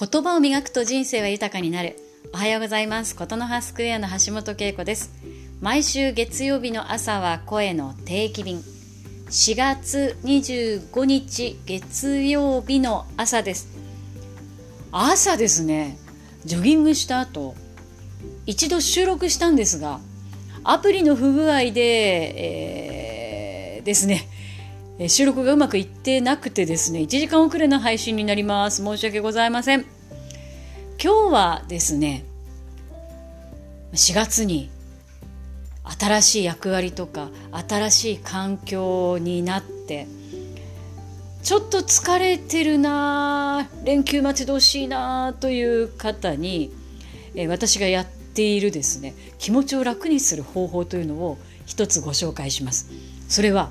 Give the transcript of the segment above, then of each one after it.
言葉を磨くと人生は豊かになる。おはようございます。ことの葉スクエアの橋本恵子です。毎週月曜日の朝は声の定期便。4月25日月曜日の朝です。朝ですね、ジョギングした後、一度収録したんですが、アプリの不具合で、えー、ですね、収録がうまくいってなくてですね、1時間遅れの配信になります。申し訳ございません。今日はですね、4月に新しい役割とか新しい環境になってちょっと疲れてるな連休待ち遠しいなという方に、え私がやっているですね気持ちを楽にする方法というのを一つご紹介します。それは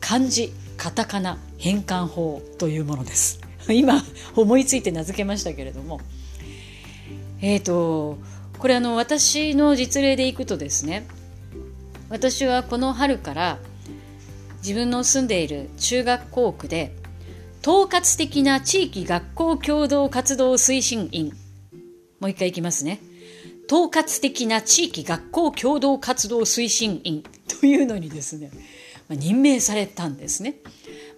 漢字カタカナ変換法というものです 今思いついて名付けましたけれどもえっ、ー、とこれあの私の実例でいくとですね私はこの春から自分の住んでいる中学校区で統括的な地域学校共同活動推進員もう一回いきますね統括的な地域学校共同活動推進員 というのにですねまあ、任命されたんですね。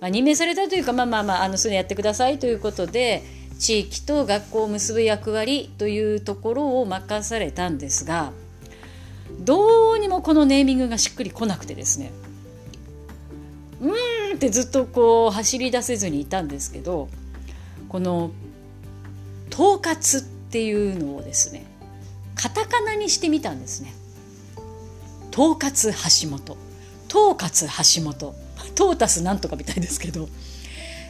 まあ、任命されたというかまあまあまああのそれやってくださいということで地域と学校を結ぶ役割というところを任されたんですがどうにもこのネーミングがしっくりこなくてですねうーんってずっとこう走り出せずにいたんですけどこの統括っていうのをですねカタカナにしてみたんですね。統括橋本。統括橋本。トータスなんとかみたいですけど。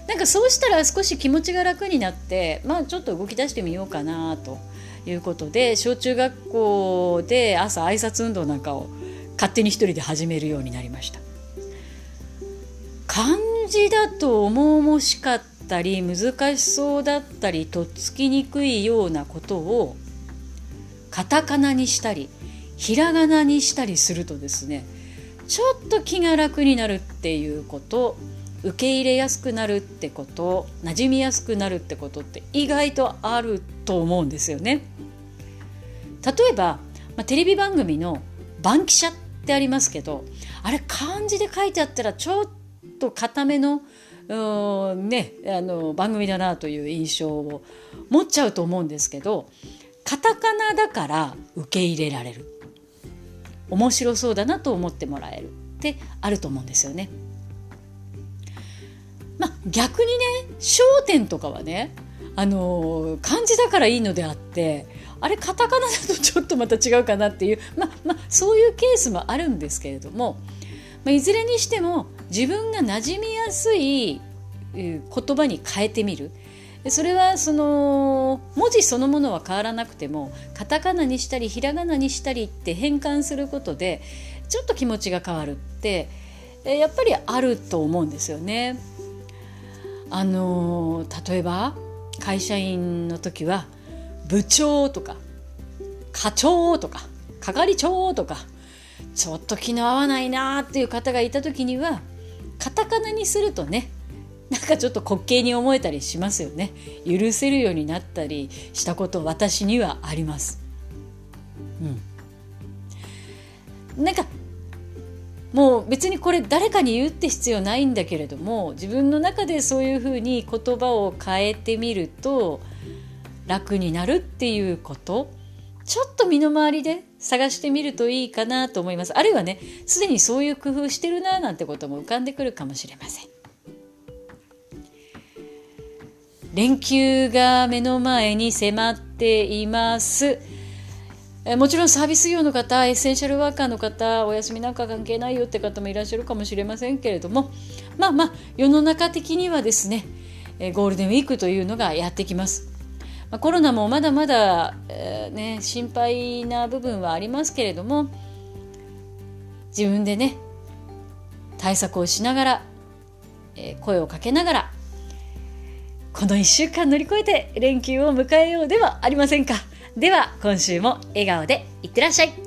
なんかそうしたら少し気持ちが楽になってまあちょっと動き出してみようかなということで小中学校で朝挨拶運動なんかを勝手に一人で始めるようになりました。漢字だと重々しかったり難しそうだったりとっつきにくいようなことをカタカナにしたりひらがなにしたりするとですねちょっと気が楽になるっていうこと受け入れやすくなるってこと馴染みやすくなるってことって意外とあると思うんですよね。例えば、まあ、テレビ番組の「バンキシャ」ってありますけどあれ漢字で書いてあったらちょっと固めのね、あの番組だなという印象を持っちゃうと思うんですけどカタカナだから受け入れられる面白そうだなと思ってもらえるってあると思うんですよね。逆にね『焦点』とかはねあの漢字だからいいのであってあれカタカナだとちょっとまた違うかなっていう、まあまあ、そういうケースもあるんですけれども、まあ、いずれにしても自分が馴染みやすい言葉に変えてみるそれはその文字そのものは変わらなくてもカタカナにしたりひらがなにしたりって変換することでちょっと気持ちが変わるってやっぱりあると思うんですよね。あの例えば会社員の時は部長とか課長とか係長とかちょっと気の合わないなっていう方がいた時にはカタカナにするとねなんかちょっと滑稽に思えたりしますよね。許せるようになったりしたこと私にはあります。うん。なんかもう別にこれ誰かに言うって必要ないんだけれども自分の中でそういうふうに言葉を変えてみると楽になるっていうことちょっと身の回りで探してみるといいかなと思いますあるいはねすでにそういう工夫してるななんてことも浮かんでくるかもしれません連休が目の前に迫っています。えもちろんサービス業の方、エッセンシャルワーカーの方、お休みなんか関係ないよって方もいらっしゃるかもしれませんけれども、まあまあ、世の中的にはですね、えゴールデンウィークというのがやってきます。まあ、コロナもまだまだ、えー、ね、心配な部分はありますけれども、自分でね、対策をしながら、えー、声をかけながら、この1週間乗り越えて連休を迎えようではありませんか。では今週も笑顔でいってらっしゃい。